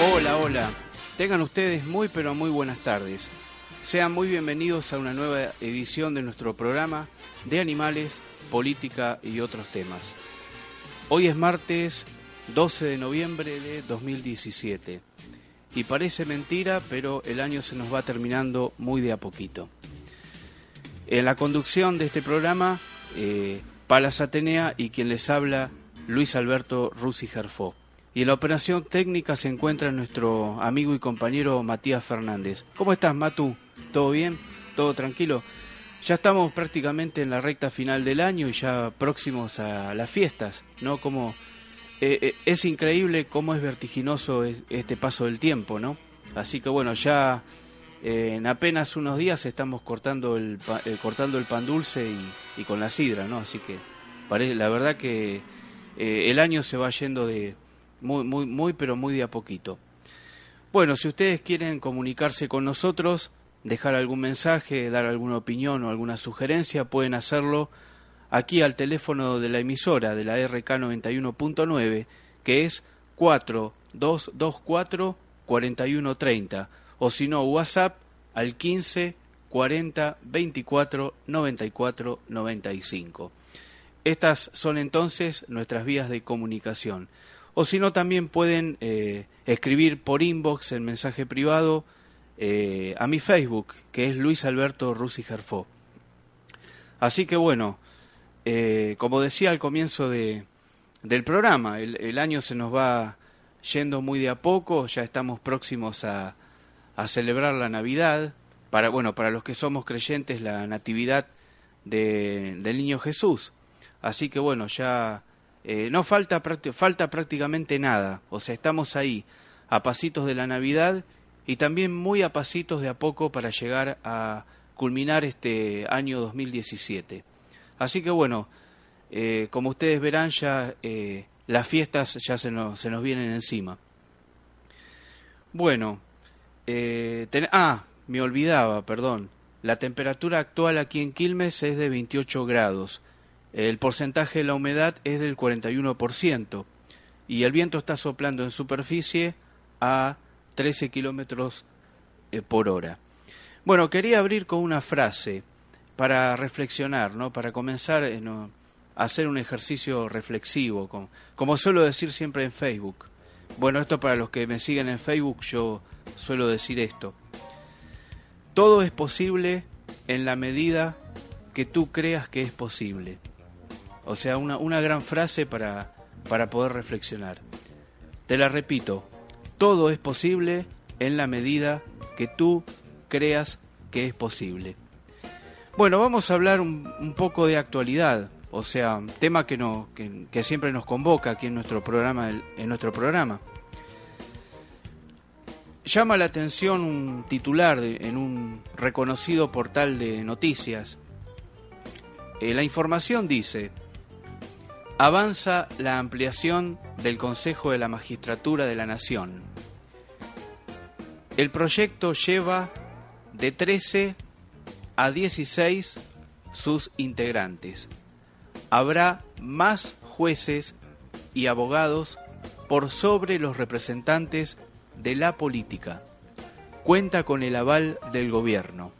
Hola, hola. Tengan ustedes muy pero muy buenas tardes. Sean muy bienvenidos a una nueva edición de nuestro programa de animales, política y otros temas. Hoy es martes 12 de noviembre de 2017 y parece mentira, pero el año se nos va terminando muy de a poquito. En la conducción de este programa, eh, Palas Atenea y quien les habla, Luis Alberto Rusi Gerfó. Y en la operación técnica se encuentra nuestro amigo y compañero Matías Fernández. ¿Cómo estás, Matu? ¿Todo bien? ¿Todo tranquilo? Ya estamos prácticamente en la recta final del año y ya próximos a las fiestas, ¿no? Como eh, eh, es increíble cómo es vertiginoso este paso del tiempo, ¿no? Así que bueno, ya eh, en apenas unos días estamos cortando el, cortando el pan dulce y, con la sidra, ¿no? Así que la verdad que el año se va yendo de, muy, muy, muy, pero muy de a poquito. Bueno, si ustedes quieren comunicarse con nosotros, dejar algún mensaje, dar alguna opinión o alguna sugerencia, pueden hacerlo aquí al teléfono de la emisora de la RK91.9, que es 4224 4130, o si no, WhatsApp al 15 40 24 94 95. Estas son entonces nuestras vías de comunicación o si no también pueden eh, escribir por inbox en mensaje privado eh, a mi Facebook, que es Luis Alberto Rusi Gerfó. Así que bueno, eh, como decía al comienzo de, del programa, el, año se nos va yendo muy de a poco, ya estamos próximos a, a celebrar la Navidad, para, bueno, para los que somos creyentes, la Natividad de, del Niño Jesús. Así que bueno, ya eh, no falta, falta prácticamente nada, o sea, estamos ahí, a pasitos de la Navidad y también muy a pasitos de a poco para llegar a culminar este año 2017. Así que bueno, eh, como ustedes verán ya eh, las fiestas ya se nos, se nos vienen encima. Bueno, ah, me olvidaba, perdón. La temperatura actual aquí en Quilmes es de 28 grados. El porcentaje de la humedad es del 41% y el viento está soplando en superficie a 13 kilómetros eh, por hora. Bueno, quería abrir con una frase para reflexionar, ¿no? para comenzar eh, a hacer un ejercicio reflexivo, como suelo decir siempre en Facebook. Bueno, esto para los que me siguen en Facebook, yo suelo decir esto. Todo es posible en la medida que tú creas que es posible. O sea, una, una gran frase para, para poder reflexionar. Te la repito, todo es posible en la medida que tú creas que es posible. Bueno, vamos a hablar un, poco de actualidad, o sea, tema que, no, que, siempre nos convoca aquí en nuestro programa. En nuestro programa. Llama la atención un titular en un reconocido portal de noticias. Eh, la información dice, avanza la ampliación del Consejo de la Magistratura de la Nación. El proyecto lleva de 13 a 16 sus integrantes. Habrá más jueces y abogados por sobre los representantes de la política. Cuenta con el aval del gobierno.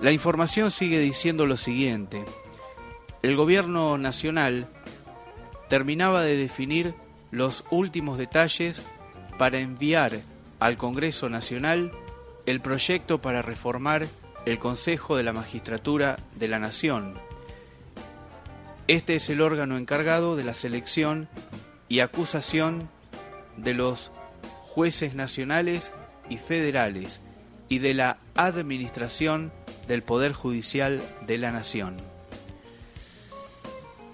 La información sigue diciendo lo siguiente el gobierno nacional terminaba de definir los últimos detalles para enviar al Congreso Nacional el proyecto para reformar el Consejo de la Magistratura de la Nación. Este es el órgano encargado de la selección y acusación de los jueces nacionales y federales y de la administración del Poder Judicial de la Nación.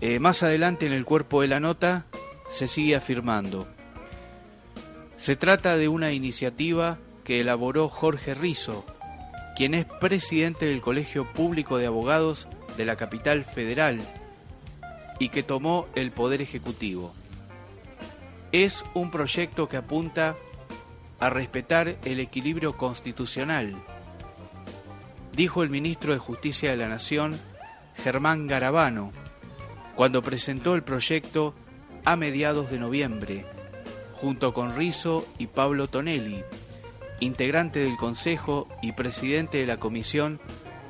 Eh, más adelante en el cuerpo de la nota se sigue afirmando. Se trata de una iniciativa que elaboró Jorge Rizo, quien es presidente del Colegio Público de Abogados de la capital federal y que tomó el Poder Ejecutivo. Es un proyecto que apunta a respetar el equilibrio constitucional, dijo el ministro de Justicia de la Nación, Germán Garabano, cuando presentó el proyecto a mediados de noviembre junto con Rizo y Pablo Tonelli, integrante del Consejo y presidente de la Comisión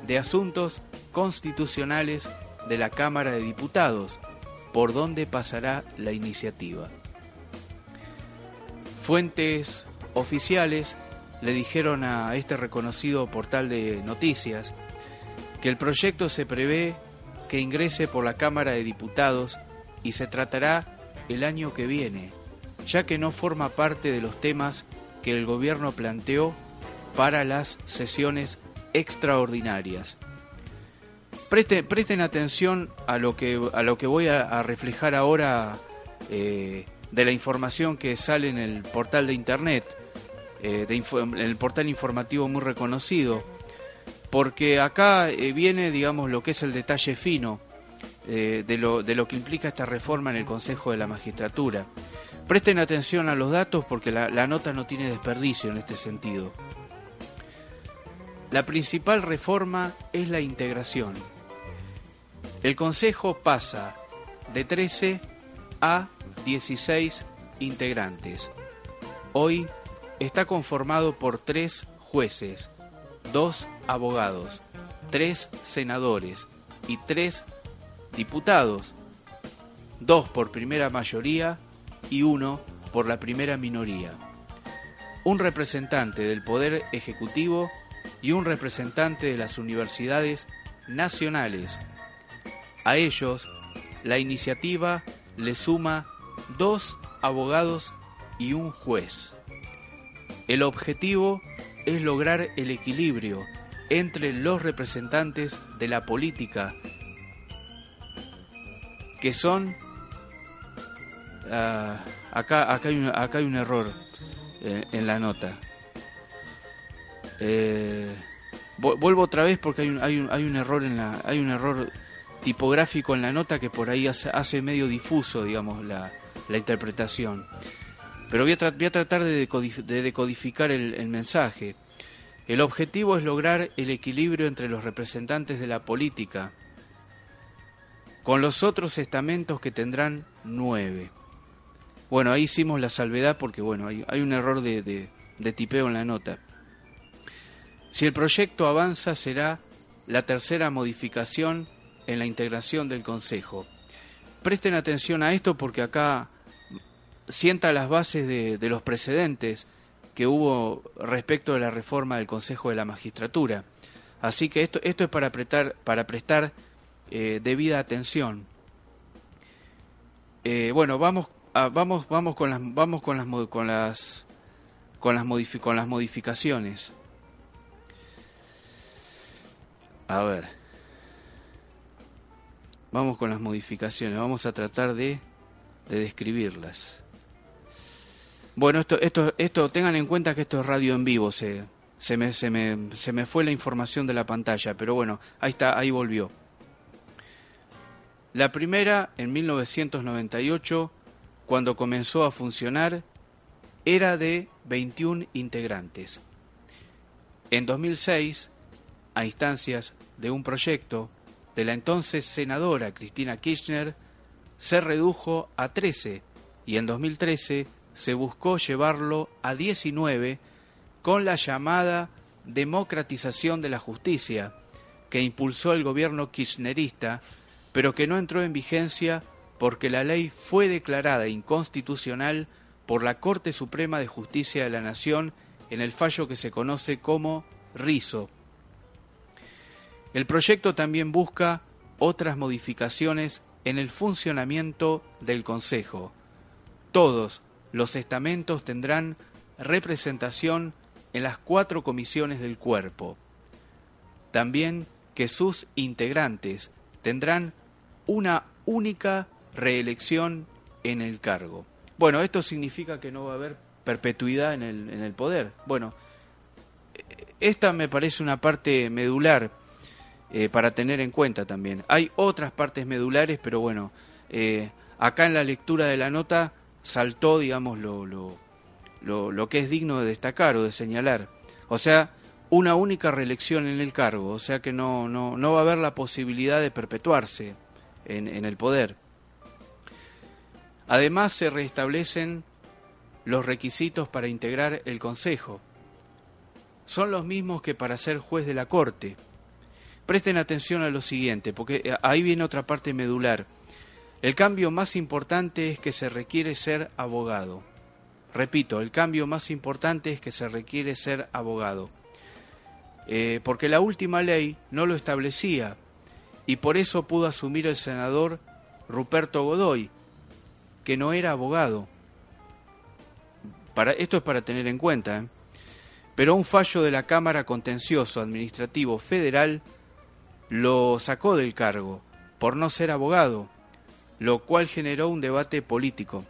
de Asuntos Constitucionales de la Cámara de Diputados, por donde pasará la iniciativa. Fuentes oficiales le dijeron a este reconocido portal de noticias que el proyecto se prevé que ingrese por la Cámara de Diputados y se tratará el año que viene, ya que no forma parte de los temas que el gobierno planteó para las sesiones extraordinarias. Presten, atención a lo que, a lo que voy a, reflejar ahora eh, de la información que sale en el portal de internet, eh, en el portal informativo muy reconocido, porque acá eh, viene, digamos, lo que es el detalle fino de, lo, de lo que implica esta reforma en el Consejo de la Magistratura. Presten atención a los datos porque la, nota no tiene desperdicio en este sentido. La principal reforma es la integración. El Consejo pasa de 13 a 16 integrantes. Hoy está conformado por tres jueces, dos abogados, tres senadores y tres diputados, dos por primera mayoría y uno por la primera minoría. Un representante del Poder Ejecutivo y un representante de las universidades nacionales. A ellos, la iniciativa le suma dos abogados y un juez. El objetivo es lograr el equilibrio entre los representantes de la política, que son Ah, acá, acá, hay un, acá hay un error eh, en la nota. Eh, vuelvo otra vez porque hay un, hay, un, hay un error en la hay un error tipográfico en la nota que por ahí hace, medio difuso digamos la, la interpretación pero voy a, tratar de, decodificar el, el mensaje el objetivo es lograr el equilibrio entre los representantes de la política con los otros estamentos que tendrán nueve bueno, ahí hicimos la salvedad porque bueno, hay, un error de, tipeo en la nota. Si el proyecto avanza será la tercera modificación en la integración del Consejo. Presten atención a esto porque acá sienta las bases de, los precedentes que hubo respecto de la reforma del Consejo de la Magistratura. Así que esto, esto es para, prestar, para prestar eh, debida atención. Eh, bueno, vamos Ah, vamos, vamos con las, vamos con las, con las, con las, con las modificaciones. A ver. Vamos con las modificaciones. Vamos a tratar de, de describirlas. Bueno, esto, esto, esto, tengan en cuenta que esto es radio en vivo. Se, se, me, se, me, se me fue la información de la pantalla, pero bueno, ahí está, ahí volvió. La primera, en 1998, cuando comenzó a funcionar, era de 21 integrantes. En 2006, a instancias de un proyecto de la entonces senadora Cristina Kirchner, se redujo a 13 y en 2013 se buscó llevarlo a 19 con la llamada democratización de la justicia que impulsó el gobierno kirchnerista, pero que no entró en vigencia porque la ley fue declarada inconstitucional por la Corte Suprema de Justicia de la Nación en el fallo que se conoce como RISO. El proyecto también busca otras modificaciones en el funcionamiento del Consejo. Todos los estamentos tendrán representación en las cuatro comisiones del cuerpo. También que sus integrantes tendrán una única reelección en el cargo. Bueno, esto significa que no va a haber perpetuidad en el, en el poder. Bueno, esta me parece una parte medular eh, para tener en cuenta también. Hay otras partes medulares, pero bueno, eh, acá en la lectura de la nota saltó, digamos, lo, lo, lo, lo, que es digno de destacar o de señalar. O sea, una única reelección en el cargo, o sea que no, no, no va a haber la posibilidad de perpetuarse en, en el poder. Además se restablecen los requisitos para integrar el Consejo. Son los mismos que para ser juez de la Corte. Presten atención a lo siguiente, porque eh, ahí viene otra parte medular. El cambio más importante es que se requiere ser abogado. Repito, el cambio más importante es que se requiere ser abogado. Eh, porque la última ley no lo establecía y por eso pudo asumir el senador Ruperto Godoy, que no era abogado. Para, esto es para tener en cuenta. ¿eh? Pero un fallo de la Cámara Contencioso Administrativo Federal lo sacó del cargo por no ser abogado, lo cual generó un debate político.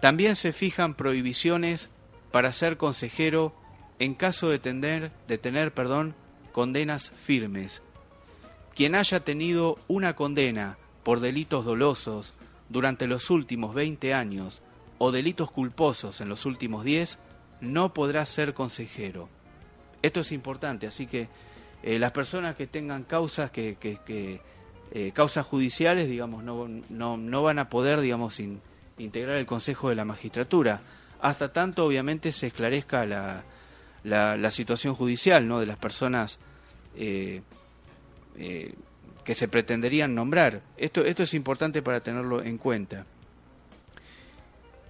También se fijan prohibiciones para ser consejero en caso de tener, de tener perdón, condenas firmes. Quien haya tenido una condena por delitos dolosos durante los últimos 20 años o delitos culposos en los últimos 10 no podrá ser consejero. Esto es importante, así que eh, las personas que tengan causas que, que, eh, causas judiciales, digamos, no, no, no, van a poder, digamos, integrar el Consejo de la Magistratura, hasta tanto, obviamente, se esclarezca la, la, situación judicial, ¿no? De las personas eh, que se pretenderían nombrar. Esto, esto es importante para tenerlo en cuenta.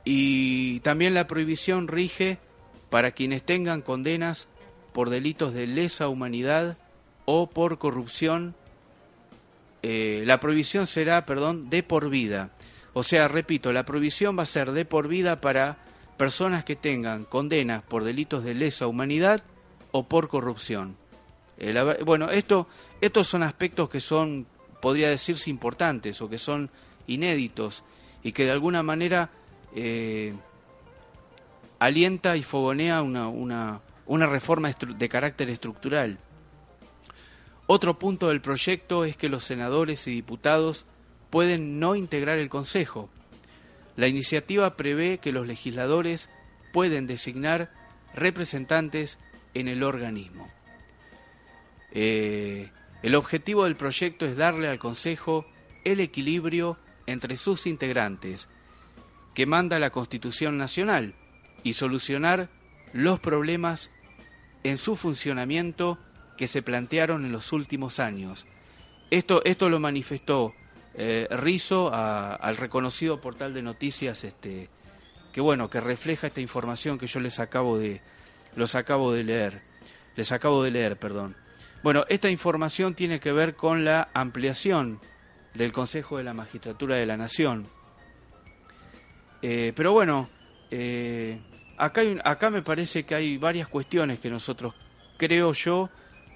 Y también la prohibición rige para quienes tengan condenas por delitos de lesa humanidad o por corrupción. Eh, la prohibición será, perdón, de por vida. O sea, repito, la prohibición va a ser de por vida para personas que tengan condenas por delitos de lesa humanidad o por corrupción. Eh, bueno, esto, estos son aspectos que son, podría decirse, importantes o que son inéditos y que de alguna manera eh, alienta y fogonea una, una, una reforma de carácter estructural. Otro punto del proyecto es que los senadores y diputados pueden no integrar el Consejo. La iniciativa prevé que los legisladores pueden designar representantes en el organismo. Eh, el objetivo del proyecto es darle al Consejo el equilibrio entre sus integrantes que manda la Constitución Nacional y solucionar los problemas en su funcionamiento que se plantearon en los últimos años. Esto, esto lo manifestó eh, Rizo al reconocido portal de noticias este, que bueno, que refleja esta información que yo les acabo de los acabo de leer. Les acabo de leer, perdón. Bueno, esta información tiene que ver con la ampliación del Consejo de la Magistratura de la Nación. Eh, pero bueno, eh, acá, acá me parece que hay varias cuestiones que nosotros, creo yo,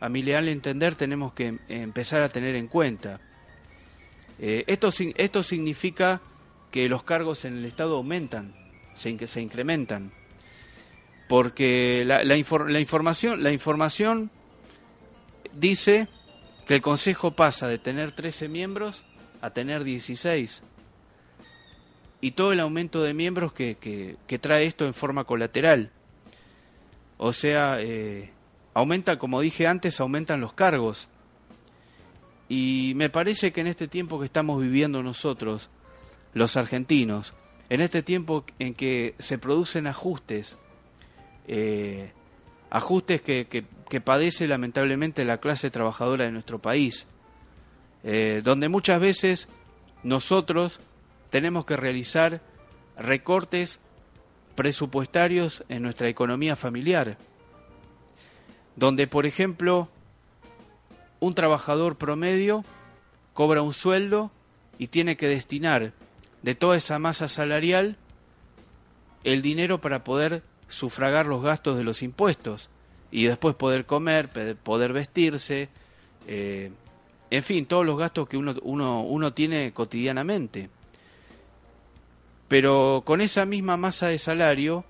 a mi leal entender, tenemos que empezar a tener en cuenta. Eh, esto, esto significa que los cargos en el Estado aumentan, se, se incrementan, porque la, la, información, la información dice que el Consejo pasa de tener 13 miembros a tener 16 y todo el aumento de miembros que, que, trae esto en forma colateral. O sea, eh, aumenta, como dije antes, aumentan los cargos. Y me parece que en este tiempo que estamos viviendo nosotros, los argentinos, en este tiempo en que se producen ajustes, eh, ajustes que, padece lamentablemente la clase trabajadora de nuestro país, eh, donde muchas veces nosotros tenemos que realizar recortes presupuestarios en nuestra economía familiar, donde, por ejemplo, un trabajador promedio cobra un sueldo y tiene que destinar de toda esa masa salarial el dinero para poder sufragar los gastos de los impuestos y después poder comer, poder vestirse, eh, en fin, todos los gastos que uno, uno, uno tiene cotidianamente. Pero con esa misma masa de salario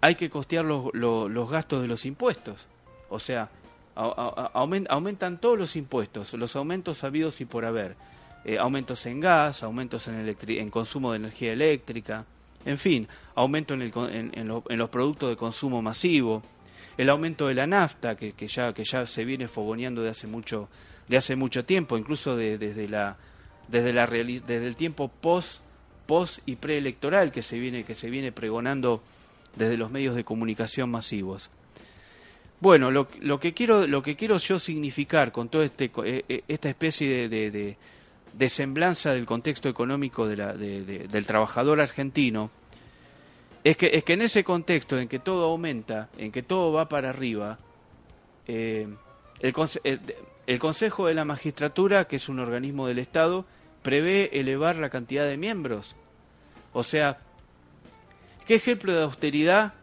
hay que costear los, los, gastos de los impuestos. O sea, aumentan todos los impuestos, los aumentos habidos y por haber. Eh, aumentos en gas, aumentos en, en consumo de energía eléctrica, en fin, aumento en, el, en, los productos de consumo masivo, el aumento de la nafta que, ya, que ya se viene fogoneando de hace mucho, de hace mucho tiempo, incluso desde, la, desde, la desde el tiempo post y preelectoral que que se viene pregonando desde los medios de comunicación masivos. Bueno, lo, que quiero lo que quiero yo significar con toda este, eh, eh, esta especie de, de, semblanza del contexto económico de la, del trabajador argentino es que es que en ese contexto en que todo aumenta, en que todo va para arriba, eh, el, el Consejo de la Magistratura, que es un organismo del Estado, prevé elevar la cantidad de miembros. O sea, ¿qué ejemplo de austeridad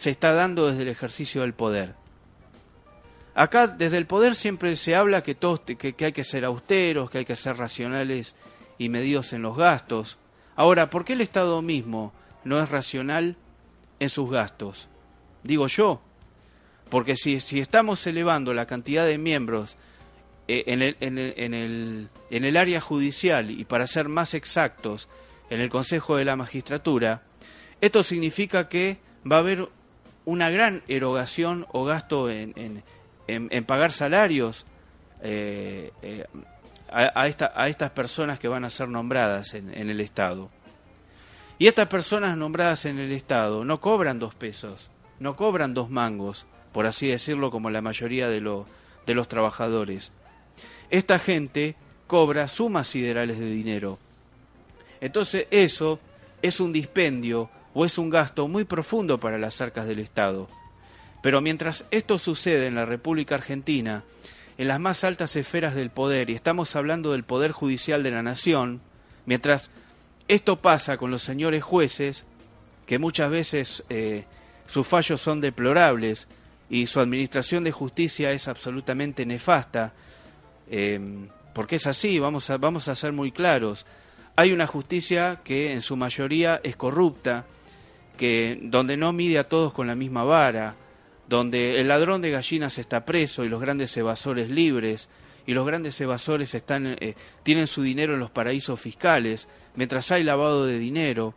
se está dando desde el ejercicio del poder? Acá desde el poder siempre se habla que, todos, que, hay que ser austeros, que hay que ser racionales y medidos en los gastos. Ahora, ¿por qué el Estado mismo no es racional en sus gastos? Digo yo, porque si, si estamos elevando la cantidad de miembros eh, en, el, en, el, en, el, en el área judicial y para ser más exactos, en el Consejo de la Magistratura, esto significa que va a haber una gran erogación o gasto en, en, pagar salarios eh, eh, a, esta, a, estas personas que van a ser nombradas en, el Estado. Y estas personas nombradas en el Estado no cobran dos pesos, no cobran dos mangos, por así decirlo, como la mayoría de, de los trabajadores. Esta gente cobra sumas siderales de dinero. Entonces eso es un dispendio es un gasto muy profundo para las arcas del Estado. Pero mientras esto sucede en la República Argentina, en las más altas esferas del poder, y estamos hablando del poder judicial de la nación, mientras esto pasa con los señores jueces, que muchas veces eh, sus fallos son deplorables y su administración de justicia es absolutamente nefasta, eh, porque es así, vamos a, vamos a ser muy claros. Hay una justicia que en su mayoría es corrupta, que donde no mide a todos con la misma vara, donde el ladrón de gallinas está preso y los grandes evasores libres, y los grandes evasores están, eh, tienen su dinero en los paraísos fiscales, mientras hay lavado de dinero,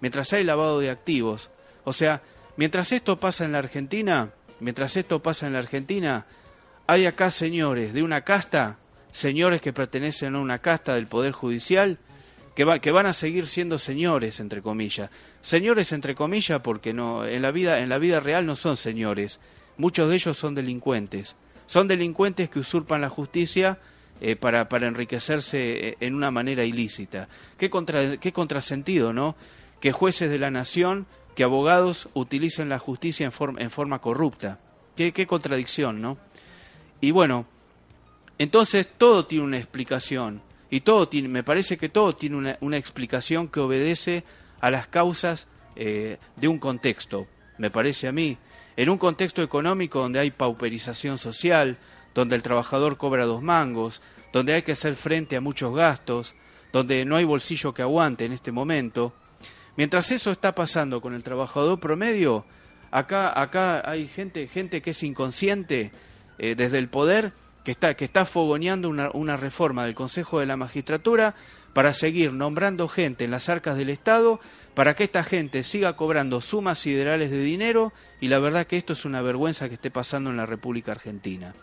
mientras hay lavado de activos. O sea, mientras esto pasa en la Argentina, mientras esto pasa en la Argentina, hay acá señores de una casta, señores que pertenecen a una casta del Poder Judicial, que, van a seguir siendo señores entre comillas. Señores entre comillas porque no en la vida en la vida real no son señores. Muchos de ellos son delincuentes. Son delincuentes que usurpan la justicia eh, para, para enriquecerse eh, en una manera ilícita. Qué contra, qué contrasentido no que jueces de la nación que abogados utilicen la justicia en forma en forma corrupta. Qué, qué contradicción no y bueno entonces todo tiene una explicación y todo tiene, me parece que todo tiene una, explicación que obedece a las causas eh, de un contexto, me parece a mí. En un contexto económico donde hay pauperización social, donde el trabajador cobra dos mangos, donde hay que hacer frente a muchos gastos, donde no hay bolsillo que aguante en este momento. Mientras eso está pasando con el trabajador promedio, acá, acá hay gente, gente que es inconsciente eh, desde el poder que está, que está fogoneando una, una reforma del Consejo de la Magistratura para seguir nombrando gente en las arcas del Estado, para que esta gente siga cobrando sumas siderales de dinero, y la verdad que esto es una vergüenza que esté pasando en la República Argentina.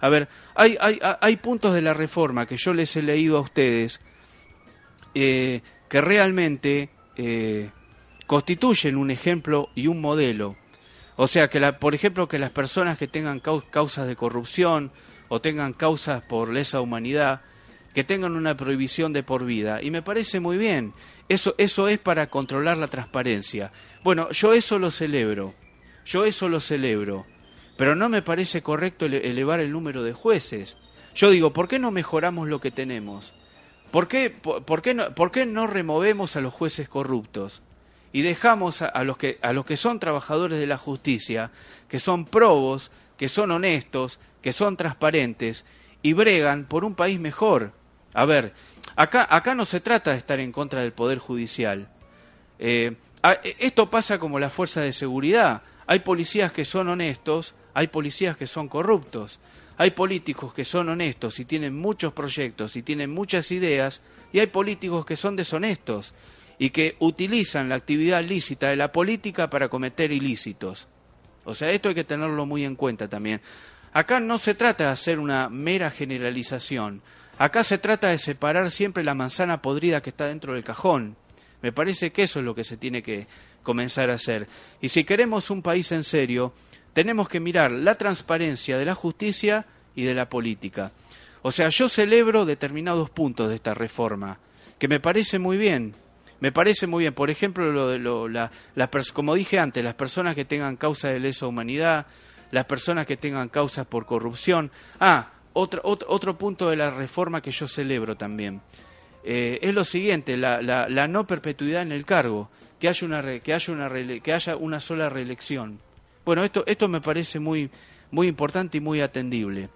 A ver, hay, hay, hay puntos de la reforma que yo les he leído a ustedes eh, que realmente eh, constituyen un ejemplo y un modelo. O sea, que la, por ejemplo, que las personas que tengan causas de corrupción, o tengan causas por lesa humanidad, que tengan una prohibición de por vida. Y me parece muy bien. Eso, eso es para controlar la transparencia. Bueno, yo eso lo celebro. Yo eso lo celebro. Pero no me parece correcto elevar el número de jueces. Yo digo, ¿por qué no mejoramos lo que tenemos? ¿Por qué, por, qué, no, por qué no removemos a los jueces corruptos? y dejamos a, los que, a los que son trabajadores de la justicia, que son probos, que son honestos, que son transparentes y bregan por un país mejor. A ver, acá, acá no se trata de estar en contra del Poder Judicial. Eh, esto pasa como la fuerza de seguridad. Hay policías que son honestos, hay policías que son corruptos, hay políticos que son honestos y tienen muchos proyectos y tienen muchas ideas, y hay políticos que son deshonestos y que utilizan la actividad lícita de la política para cometer ilícitos. O sea, esto hay que tenerlo muy en cuenta también. Acá no se trata de hacer una mera generalización. Acá se trata de separar siempre la manzana podrida que está dentro del cajón. Me parece que eso es lo que se tiene que comenzar a hacer. Y si queremos un país en serio, tenemos que mirar la transparencia de la justicia y de la política. O sea, yo celebro determinados puntos de esta reforma, que me parece muy bien, me parece muy bien. Por ejemplo, lo, lo, la, como dije antes, las personas que tengan causa de lesa humanidad, las personas que tengan causas por corrupción. Ah, otro, otro, otro punto de la reforma que yo celebro también. Eh, es lo siguiente, la, la, la, no perpetuidad en el cargo, que haya una, que haya una, que haya una sola reelección. Bueno, esto, esto me parece muy, muy importante y muy atendible.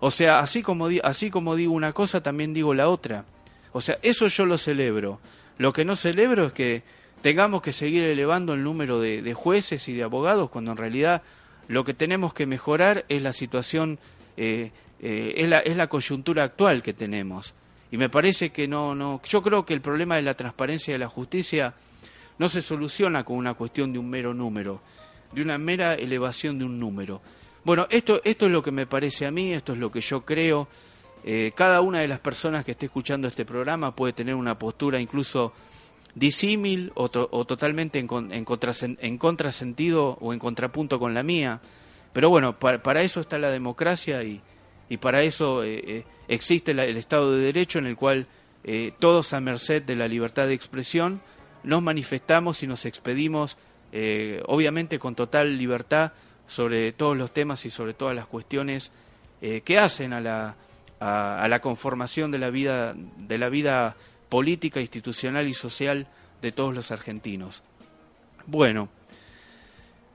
O sea, así como, así como digo una cosa, también digo la otra. O sea, eso yo lo celebro. Lo que no celebro es que tengamos que seguir elevando el número de, jueces y de abogados cuando en realidad lo que tenemos que mejorar es la situación, eh, eh, es, la, es la coyuntura actual que tenemos. Y me parece que no, no, yo creo que el problema de la transparencia de la justicia no se soluciona con una cuestión de un mero número, de una mera elevación de un número. Bueno, esto, esto es lo que me parece a mí, esto es lo que yo creo. Eh, cada una de las personas que esté escuchando este programa puede tener una postura incluso disímil o, totalmente en, en, contrasentido o en contrapunto con la mía. Pero bueno, para, eso está la democracia y, y para eso eh, eh, existe el Estado de Derecho en el cual todos a merced de la libertad de expresión nos manifestamos y nos expedimos, obviamente con total libertad, sobre todos los temas y sobre todas las cuestiones que hacen a la a, la conformación de la vida de la vida política, institucional y social de todos los argentinos. Bueno,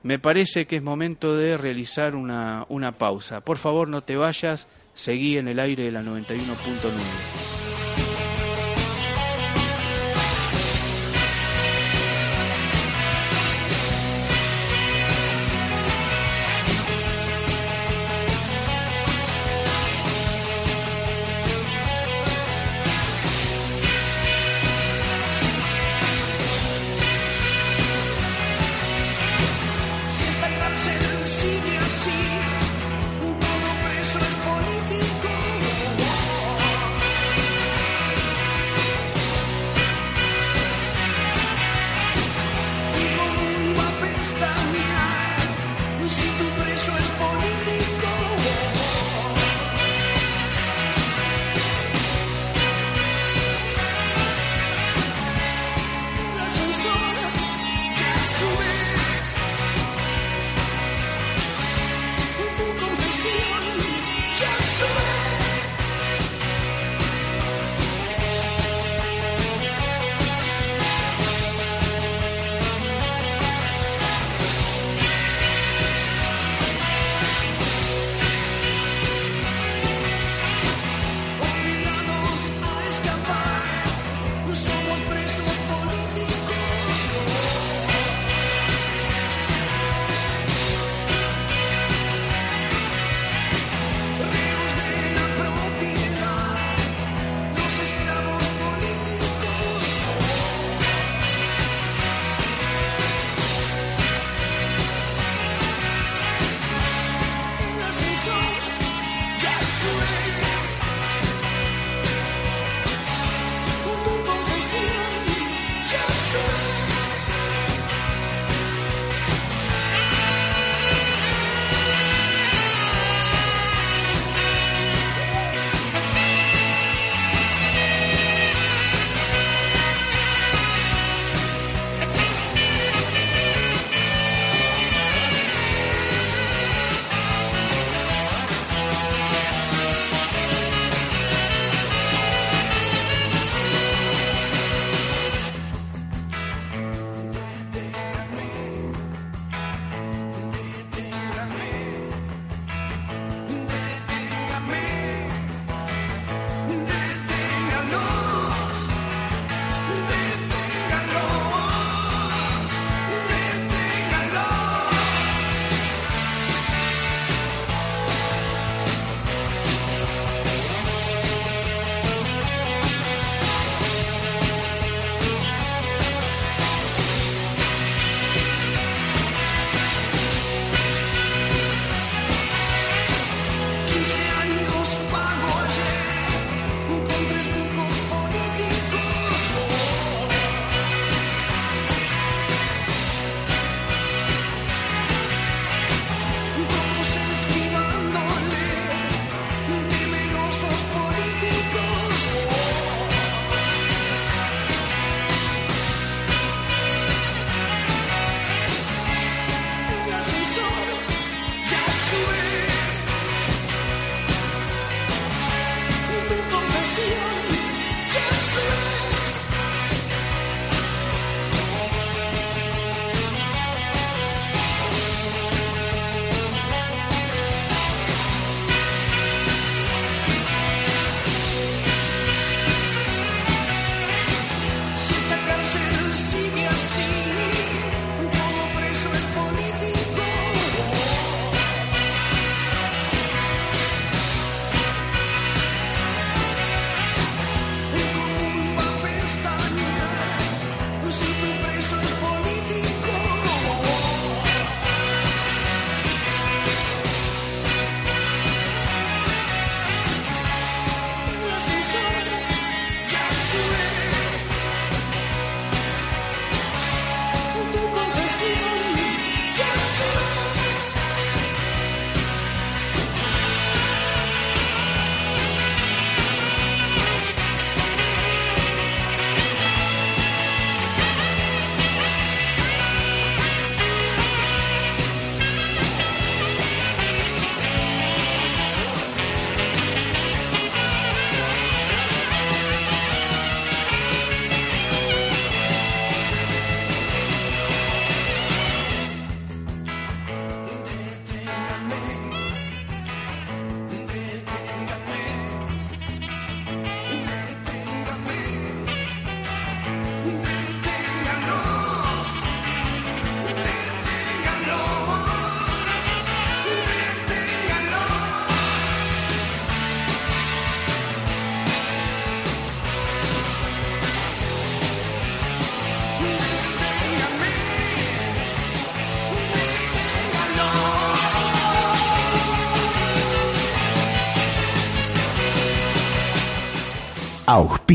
me parece que es momento de realizar una, una pausa. Por favor, no te vayas, seguí en el aire de la 91.9.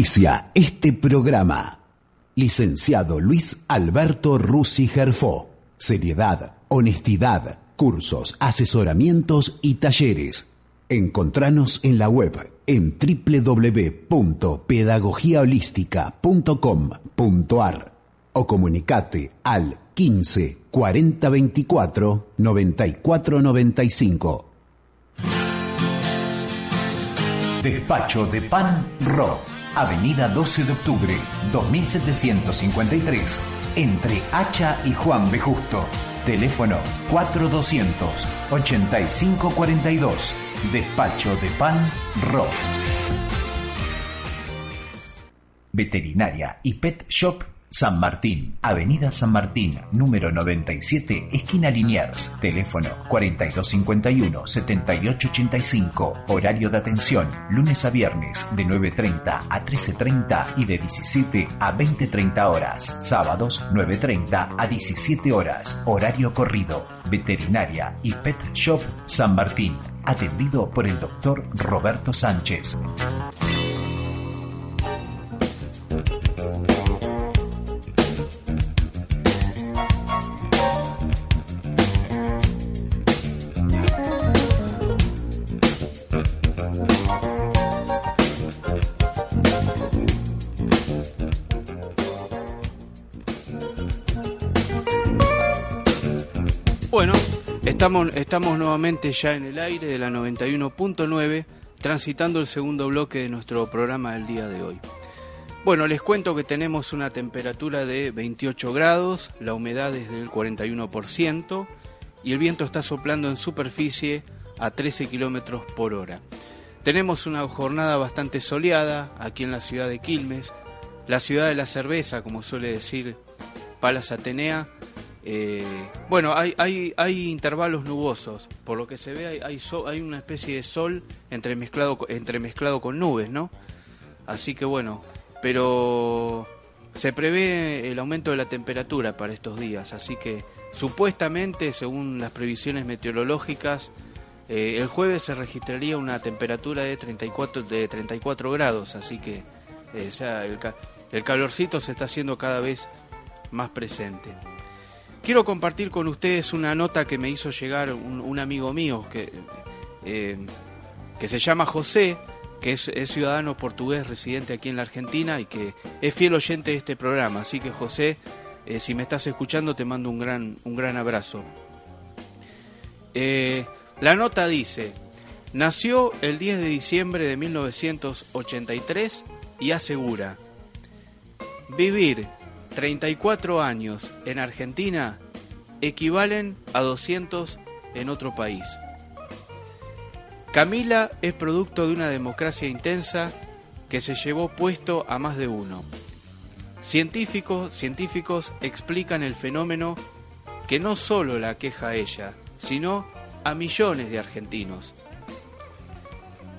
Auspicia este programa. Licenciado Luis Alberto Rusi Gerfó. Seriedad, honestidad, cursos, asesoramientos y talleres. Encontranos en la web en www.pedagogiaholística.com.ar o comunicate al 15 40 24 94 95. Despacho de Pan Ro, Avenida 12 de Octubre, 2753, entre Hacha y Juan B. Justo. Teléfono 4200 8542. Despacho de Pan Ro. Veterinaria y Pet Shop San Martín, Avenida San Martín, número 97, esquina Liniers. Teléfono 4251-7885. Horario de atención, lunes a viernes, de 9.30 a 13.30 y de 17 a 20.30 horas. Sábados, 9.30 a 17 horas. Horario corrido. Veterinaria y Pet Shop San Martín. Atendido por el doctor Roberto Sánchez. Estamos, nuevamente ya en el aire de la 91.9, transitando el segundo bloque de nuestro programa del día de hoy. Bueno, les cuento que tenemos una temperatura de 28 grados, la humedad es del 41% y el viento está soplando en superficie a 13 kilómetros por hora. Tenemos una jornada bastante soleada aquí en la ciudad de Quilmes, la ciudad de la cerveza, como suele decir Palas Atenea, eh, bueno, hay, hay, hay, intervalos nubosos, por lo que se ve hay, hay, hay, una especie de sol entremezclado, con nubes, ¿no? Así que bueno, pero se prevé el aumento de la temperatura para estos días, así que supuestamente, según las previsiones meteorológicas, eh, el jueves se registraría una temperatura de 34, de 34 grados, así que eh, el calorcito se está haciendo cada vez más presente. Quiero compartir con ustedes una nota que me hizo llegar un, amigo mío que, eh, que se llama José, que es, ciudadano portugués residente aquí en la Argentina y que es fiel oyente de este programa. Así que José, eh, si me estás escuchando, te mando un gran, un gran abrazo. Eh, la nota dice, nació el 10 de diciembre de 1983 y asegura, vivir 34 años en Argentina equivalen a 200 en otro país. Camila es producto de una democracia intensa que se llevó puesto a más de uno. Científicos, científicos explican el fenómeno que no solo la queja a ella, sino a millones de argentinos.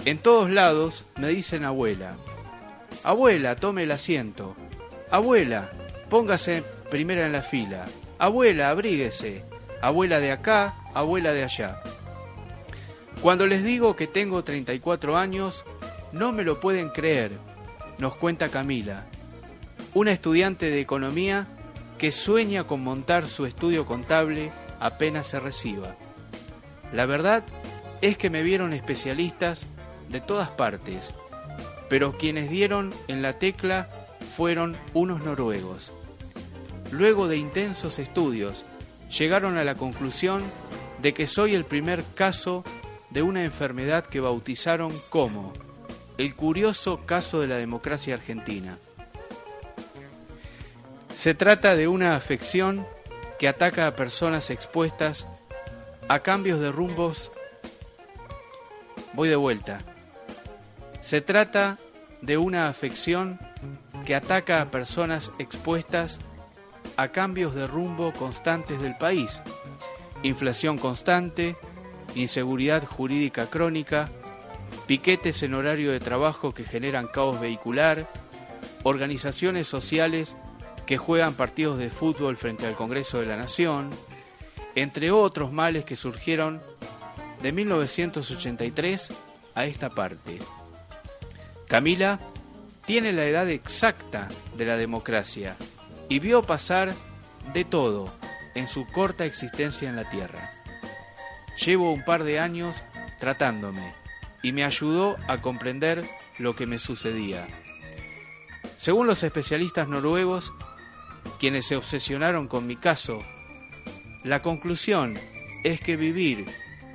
En todos lados me dicen abuela. Abuela, tome el asiento. Abuela, Póngase primera en la fila. Abuela, abríguese. Abuela de acá, abuela de allá. Cuando les digo que tengo 34 años, no me lo pueden creer, nos cuenta Camila, una estudiante de economía que sueña con montar su estudio contable apenas se reciba. La verdad es que me vieron especialistas de todas partes, pero quienes dieron en la tecla fueron unos noruegos luego de intensos estudios, llegaron a la conclusión de que soy el primer caso de una enfermedad que bautizaron como el curioso caso de la democracia argentina. Se trata de una afección que ataca a personas expuestas a cambios de rumbos. Voy de vuelta. Se trata de una afección que ataca a personas expuestas a cambios de rumbo constantes del país, inflación constante, inseguridad jurídica crónica, piquetes en horario de trabajo que generan caos vehicular, organizaciones sociales que juegan partidos de fútbol frente al Congreso de la Nación, entre otros males que surgieron de 1983 a esta parte. Camila tiene la edad exacta de la democracia y vio pasar de todo en su corta existencia en la Tierra. Llevo un par de años tratándome y me ayudó a comprender lo que me sucedía. Según los especialistas noruegos, quienes se obsesionaron con mi caso, la conclusión es que vivir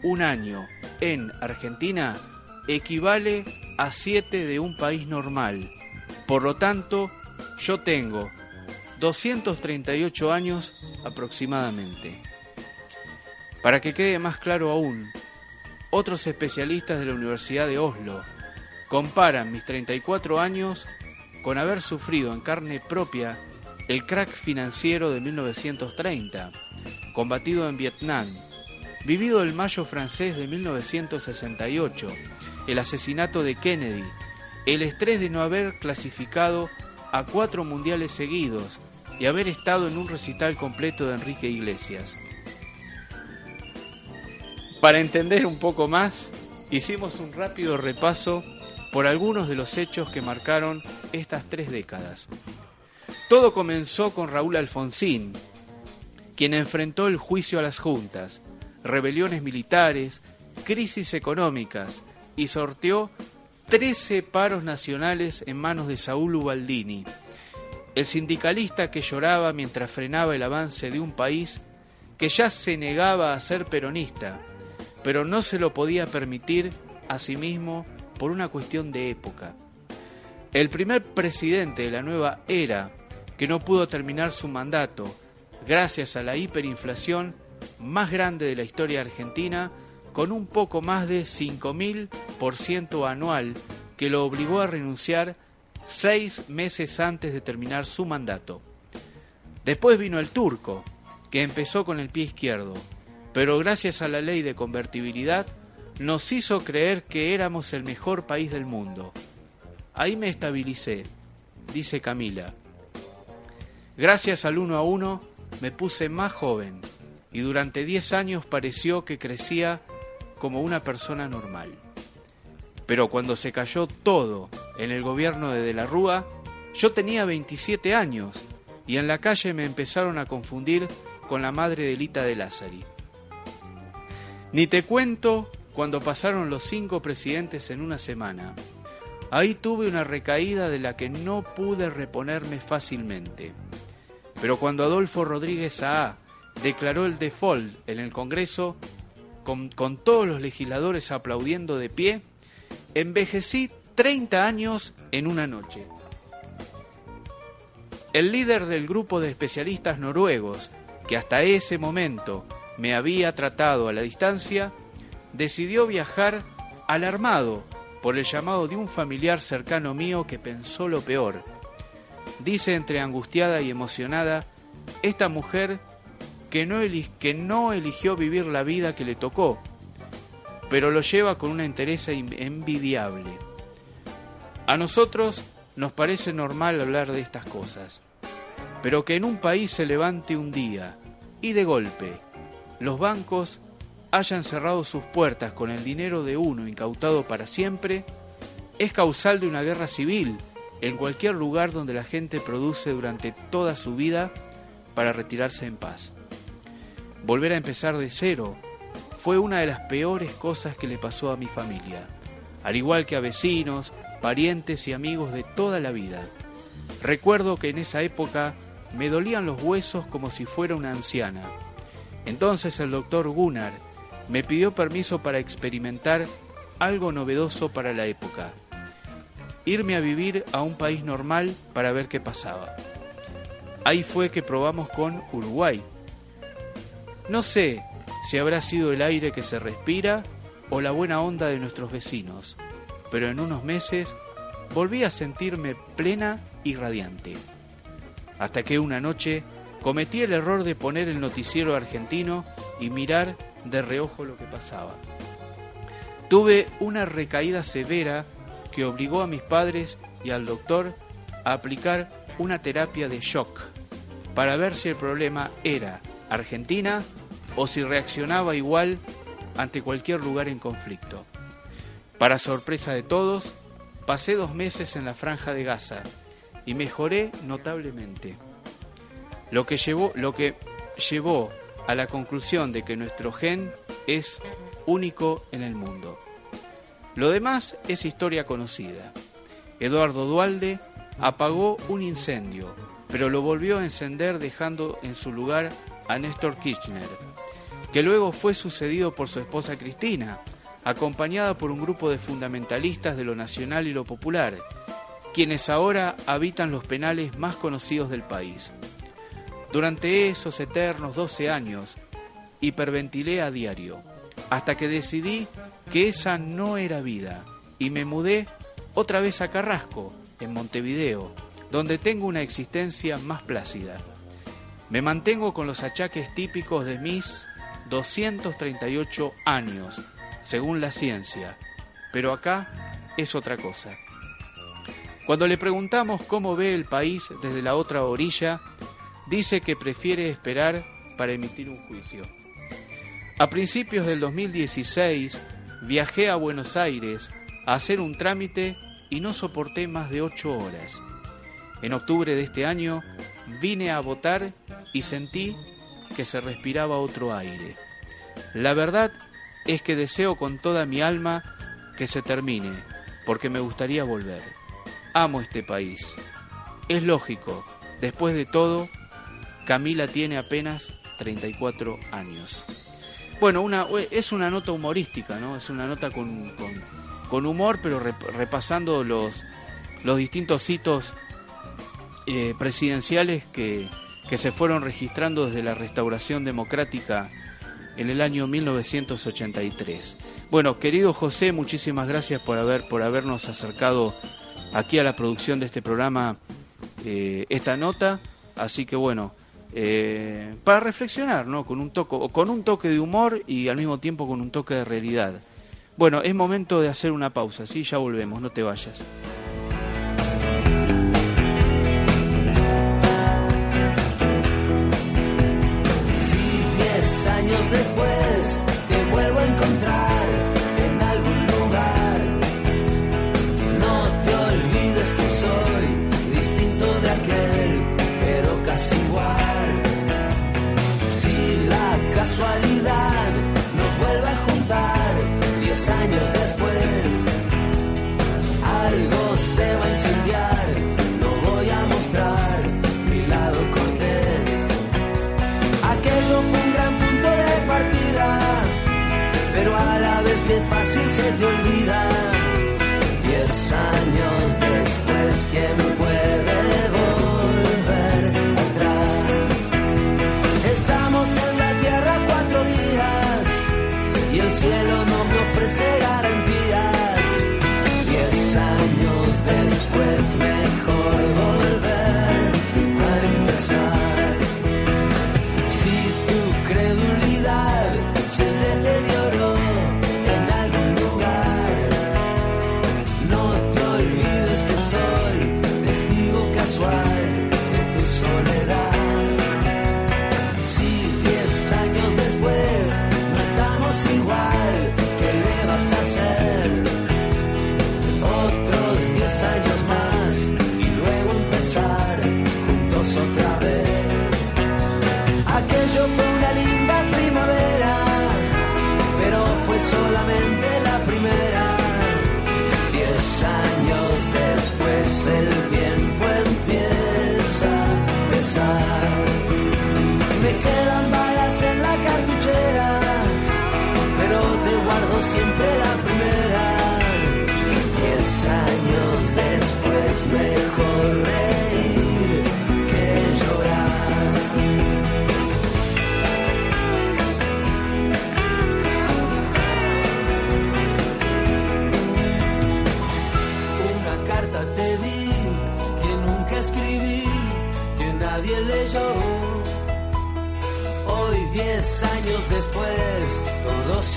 un año en Argentina equivale a siete de un país normal. Por lo tanto, yo tengo 238 años aproximadamente. Para que quede más claro aún, otros especialistas de la Universidad de Oslo comparan mis 34 años con haber sufrido en carne propia el crack financiero de 1930, combatido en Vietnam, vivido el mayo francés de 1968, el asesinato de Kennedy, el estrés de no haber clasificado a cuatro mundiales seguidos y haber estado en un recital completo de Enrique Iglesias. Para entender un poco más, hicimos un rápido repaso por algunos de los hechos que marcaron estas tres décadas. Todo comenzó con Raúl Alfonsín, quien enfrentó el juicio a las juntas, rebeliones militares, crisis económicas y sorteó 13 paros nacionales en manos de Saúl Ubaldini, el sindicalista que lloraba mientras frenaba el avance de un país que ya se negaba a ser peronista, pero no se lo podía permitir a sí mismo por una cuestión de época. El primer presidente de la nueva era que no pudo terminar su mandato gracias a la hiperinflación más grande de la historia argentina, con un poco más de 5.000% anual que lo obligó a renunciar seis meses antes de terminar su mandato. Después vino el turco, que empezó con el pie izquierdo, pero gracias a la ley de convertibilidad nos hizo creer que éramos el mejor país del mundo. Ahí me estabilicé, dice Camila. Gracias al uno a uno me puse más joven y durante diez años pareció que crecía como una persona normal. Pero cuando se cayó todo en el gobierno de De la Rúa, yo tenía 27 años y en la calle me empezaron a confundir con la madre de Lita de Lázari. Ni te cuento cuando pasaron los cinco presidentes en una semana. Ahí tuve una recaída de la que no pude reponerme fácilmente. Pero cuando Adolfo Rodríguez Saá declaró el default en el Congreso, con, con todos los legisladores aplaudiendo de pie, envejecí 30 años en una noche. El líder del grupo de especialistas noruegos, que hasta ese momento me había tratado a la distancia, decidió viajar alarmado por el llamado de un familiar cercano mío que pensó lo peor. Dice entre angustiada y emocionada, esta mujer que no, que no eligió vivir la vida que le tocó, pero lo lleva con una entereza envidiable. A nosotros nos parece normal hablar de estas cosas, pero que en un país se levante un día y de golpe los bancos hayan cerrado sus puertas con el dinero de uno incautado para siempre, es causal de una guerra civil en cualquier lugar donde la gente produce durante toda su vida para retirarse en paz. Volver a empezar de cero fue una de las peores cosas que le pasó a mi familia, al igual que a vecinos, parientes y amigos de toda la vida. Recuerdo que en esa época me dolían los huesos como si fuera una anciana. Entonces el doctor Gunnar me pidió permiso para experimentar algo novedoso para la época. Irme a vivir a un país normal para ver qué pasaba. Ahí fue que probamos con Uruguay. No sé si habrá sido el aire que se respira o la buena onda de nuestros vecinos, pero en unos meses volví a sentirme plena y radiante. Hasta que una noche cometí el error de poner el noticiero argentino y mirar de reojo lo que pasaba. Tuve una recaída severa que obligó a mis padres y al doctor a aplicar una terapia de shock para ver si el problema era Argentina o si reaccionaba igual ante cualquier lugar en conflicto. Para sorpresa de todos, Pasé dos meses en la franja de Gaza y mejoré notablemente. Lo que llevó, lo que llevó a la conclusión de que nuestro gen es único en el mundo. Lo demás es historia conocida. Eduardo Dualde apagó un incendio, pero lo volvió a encender dejando en su lugar a Néstor Kirchner, que luego fue sucedido por su esposa Cristina, acompañada por un grupo de fundamentalistas de lo nacional y lo popular, quienes ahora habitan los penales más conocidos del país. Durante esos eternos 12 años, hiperventilé a diario, hasta que decidí que esa no era vida y me mudé otra vez a Carrasco, en Montevideo, donde tengo una existencia más plácida. Me mantengo con los achaques típicos de mis 238 años, según la ciencia, pero acá es otra cosa. Cuando le preguntamos cómo ve el país desde la otra orilla, dice que prefiere esperar para emitir un juicio. A principios del 2016 viajé a Buenos Aires a hacer un trámite y no soporté más de ocho horas. En octubre de este año vine a votar y sentí que se respiraba otro aire. La verdad es que deseo con toda mi alma que se termine, porque me gustaría volver. Amo este país. Es lógico, después de todo, Camila tiene apenas 34 años. Bueno, una, es una nota humorística, ¿no? Es una nota con, con, humor, pero repasando los, los distintos hitos eh, presidenciales que, que se fueron registrando desde la restauración democrática en el año 1983. Bueno, querido José, muchísimas gracias por, haber, por habernos acercado aquí a la producción de este programa eh, esta nota. Así que bueno, eh, para reflexionar, ¿no? Con un, toque, con un toque de humor y al mismo tiempo con un toque de realidad. Bueno, es momento de hacer una pausa, ¿sí? Ya volvemos, no te vayas. Después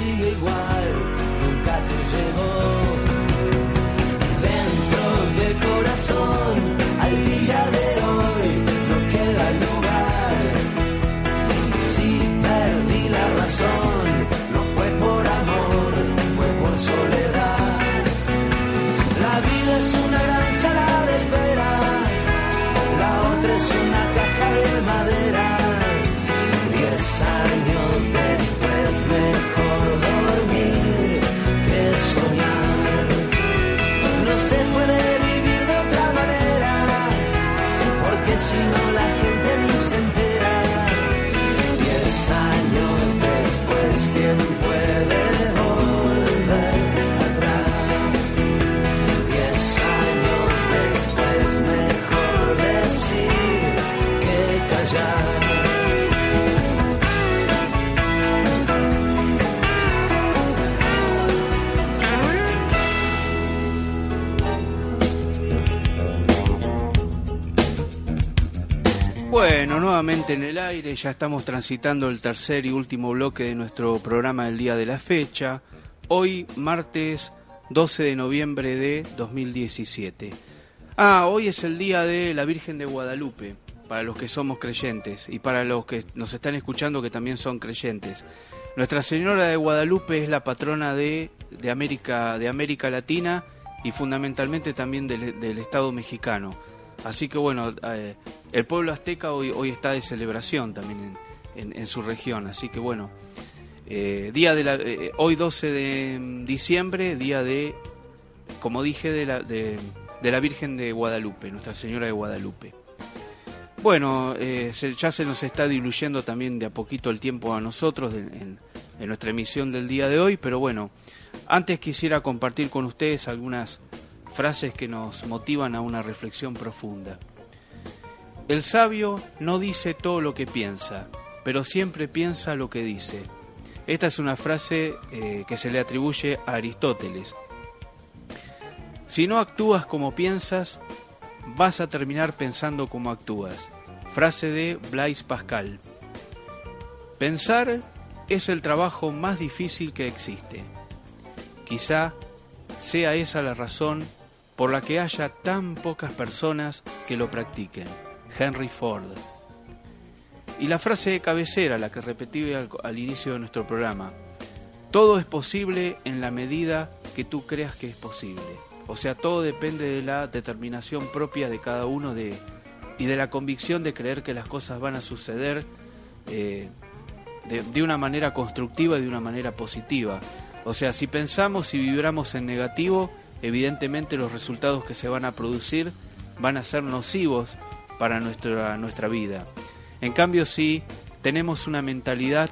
todo sigue igual, en el aire, ya estamos transitando el tercer y último bloque de nuestro programa del día de la fecha. Hoy, martes 12 de noviembre de 2017. Ah, hoy es el día de la Virgen de Guadalupe, para los que somos creyentes y para los que nos están escuchando que también son creyentes. Nuestra Señora de Guadalupe es la patrona de, de América, de América Latina y fundamentalmente también del Estado mexicano. Así que bueno, eh, el pueblo azteca hoy, hoy está de celebración también en, en, su región. Así que bueno, eh, día de la, eh, hoy 12 de diciembre, día de, como dije, de la, de, la Virgen de Guadalupe, Nuestra Señora de Guadalupe. Bueno, se, ya se nos está diluyendo también de a poquito el tiempo a nosotros en, en nuestra emisión del día de hoy, pero bueno, antes quisiera compartir con ustedes algunas frases que nos motivan a una reflexión profunda. El sabio no dice todo lo que piensa, pero siempre piensa lo que dice. Esta es una frase eh, que se le atribuye a Aristóteles. Si no actúas como piensas, vas a terminar pensando como actúas. Frase de Blaise Pascal. Pensar es el trabajo más difícil que existe. Quizá sea esa la razón por la que haya tan pocas personas que lo practiquen. Henry Ford. Y la frase de cabecera, la que repetí al, inicio de nuestro programa. Todo es posible en la medida que tú creas que es posible. O sea, todo depende de la determinación propia de cada uno de, y de la convicción de creer que las cosas van a suceder eh, de, de una manera constructiva y de una manera positiva. O sea, si pensamos y vibramos en negativo, evidentemente los resultados que se van a producir van a ser nocivos para nuestra, nuestra vida. En cambio, si tenemos una mentalidad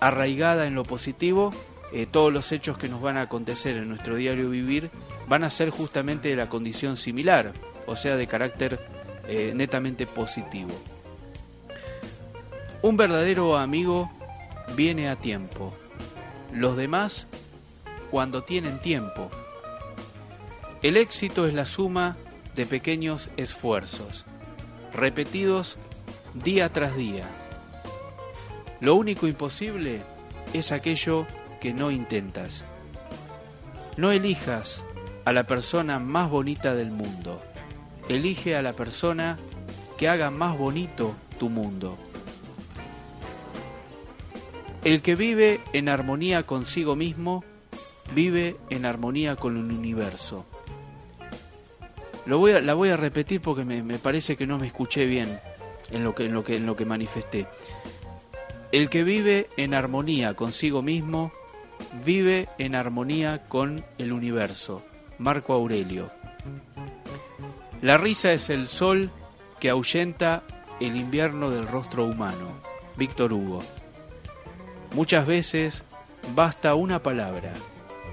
arraigada en lo positivo, eh, todos los hechos que nos van a acontecer en nuestro diario vivir van a ser justamente de la condición similar, o sea, de carácter eh, netamente positivo. Un verdadero amigo viene a tiempo, los demás cuando tienen tiempo. El éxito es la suma de pequeños esfuerzos, repetidos día tras día. Lo único imposible es aquello que no intentas. No elijas a la persona más bonita del mundo. Elige a la persona que haga más bonito tu mundo. El que vive en armonía consigo mismo, vive en armonía con el universo. Lo voy a, la voy a repetir porque me, me, parece que no me escuché bien en lo que, en lo que, en lo que manifesté. El que vive en armonía consigo mismo, vive en armonía con el universo. Marco Aurelio. La risa es el sol que ahuyenta el invierno del rostro humano. Víctor Hugo. Muchas veces basta una palabra,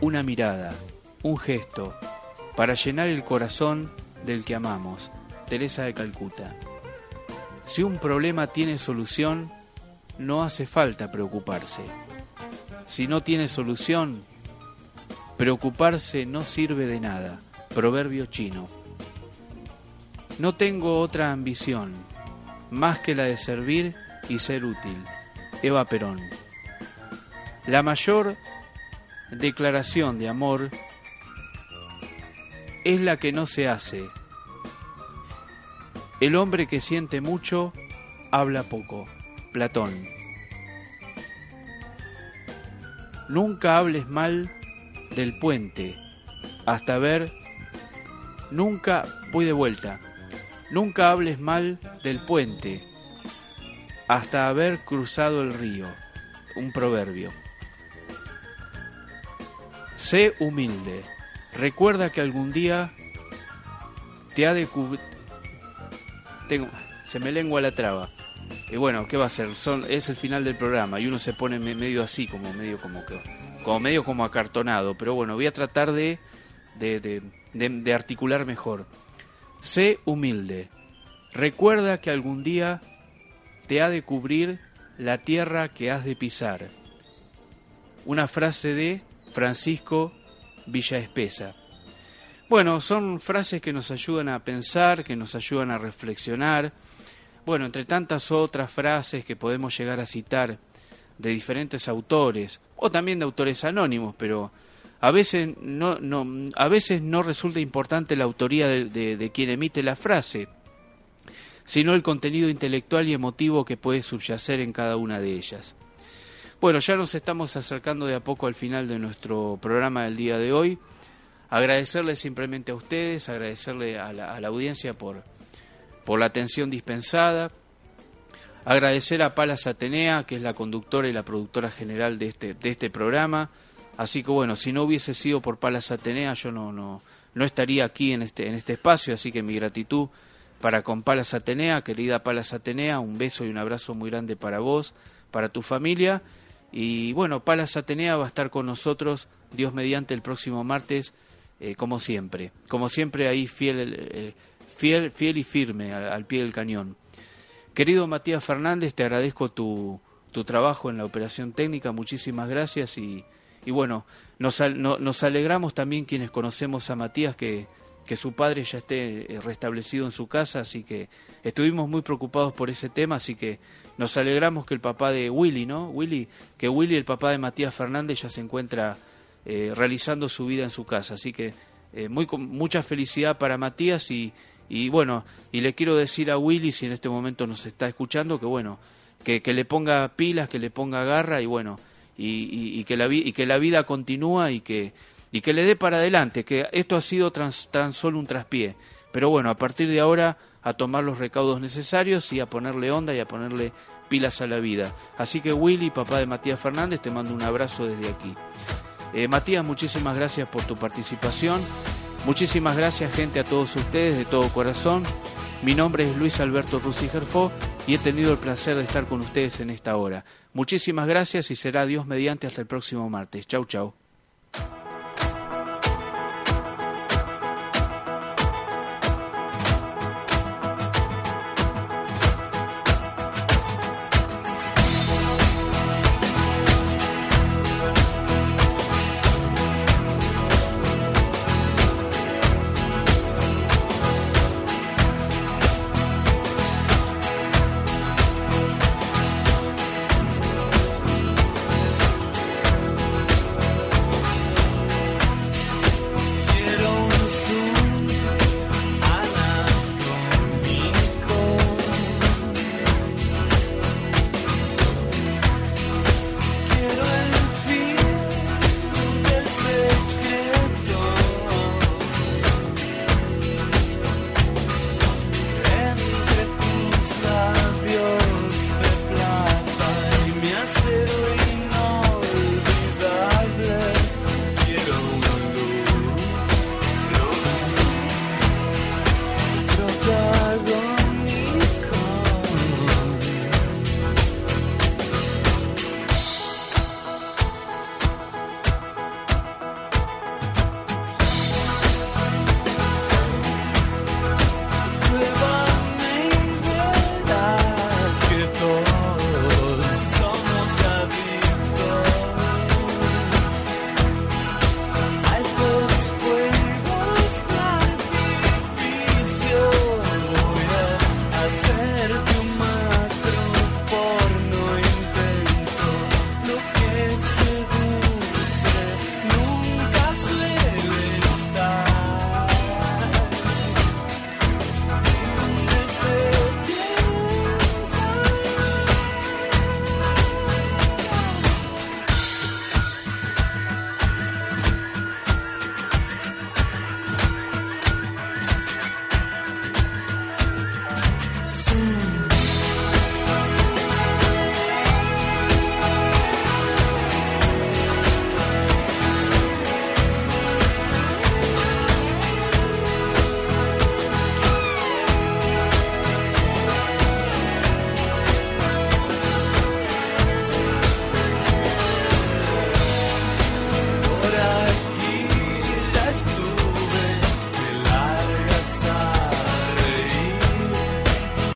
una mirada, un gesto, para llenar el corazón del que amamos. Teresa de Calcuta. Si un problema tiene solución, no hace falta preocuparse. Si no tiene solución, preocuparse no sirve de nada. Proverbio chino. No tengo otra ambición más que la de servir y ser útil. Eva Perón. La mayor declaración de amor es la que no se hace. El hombre que siente mucho habla poco. Platón. Nunca hables mal del puente hasta ver. Nunca voy de vuelta. Nunca hables mal del puente hasta haber cruzado el río. Un proverbio. Sé humilde. Recuerda que algún día te ha de Tengo... Se me lengua la traba. Y bueno, ¿qué va a ser? Son, es el final del programa y uno se pone medio así, como medio como que, como medio como acartonado. Pero bueno, voy a tratar de, de, de, articular mejor. Sé humilde. Recuerda que algún día te ha de cubrir la tierra que has de pisar. Una frase de Francisco Villaespesa. Bueno, son frases que nos ayudan a pensar, que nos ayudan a reflexionar. bueno, entre tantas otras frases que podemos llegar a citar de diferentes autores, o también de autores anónimos, pero a veces no, no, a veces no resulta importante la autoría de, quien emite la frase, sino el contenido intelectual y emotivo que puede subyacer en cada una de ellas. Bueno, ya nos estamos acercando de a poco al final de nuestro programa del día de hoy. Agradecerle simplemente a ustedes, agradecerle a la, a la audiencia por, por la atención dispensada. Agradecer a Palas Atenea, que es la conductora y la productora general de este, de este programa. Así que bueno, si no hubiese sido por Palas Atenea, yo no, no, no estaría aquí en este, en este espacio, así que mi gratitud para con Palas Atenea, querida Palas Atenea, un beso y un abrazo muy grande para vos, para tu familia. Y bueno, Palas Atenea va a estar con nosotros, Dios mediante, el próximo martes, eh, como siempre. Como siempre, ahí fiel, eh, fiel, fiel y firme al, pie del cañón. Querido Matías Fernández, te agradezco tu, tu trabajo en la operación técnica, muchísimas gracias y, y bueno, nos, nos alegramos también quienes conocemos a Matías que, que su padre ya esté eh, restablecido en su casa, así que estuvimos muy preocupados por ese tema, así que nos alegramos que el papá de Willy, ¿no? Willy, que Willy, el papá de Matías Fernández, ya se encuentra eh, realizando su vida en su casa, así que eh, muy, mucha felicidad para Matías y, y bueno, y le quiero decir a Willy, si en este momento nos está escuchando, que bueno, que, le ponga pilas, que le ponga garra y bueno, y, que, la, vida continúa y que, y que le dé para adelante, que esto ha sido tan solo un traspié. Pero bueno, a partir de ahora a tomar los recaudos necesarios y a ponerle onda y a ponerle pilas a la vida. Así que Willy, papá de Matías Fernández, te mando un abrazo desde aquí. Eh, Matías, muchísimas gracias por tu participación. Muchísimas gracias gente a todos ustedes de todo corazón. Mi nombre es Luis Alberto Rusi Gerfó y he tenido el placer de estar con ustedes en esta hora. Muchísimas gracias y será Dios mediante hasta el próximo martes. Chau, chau.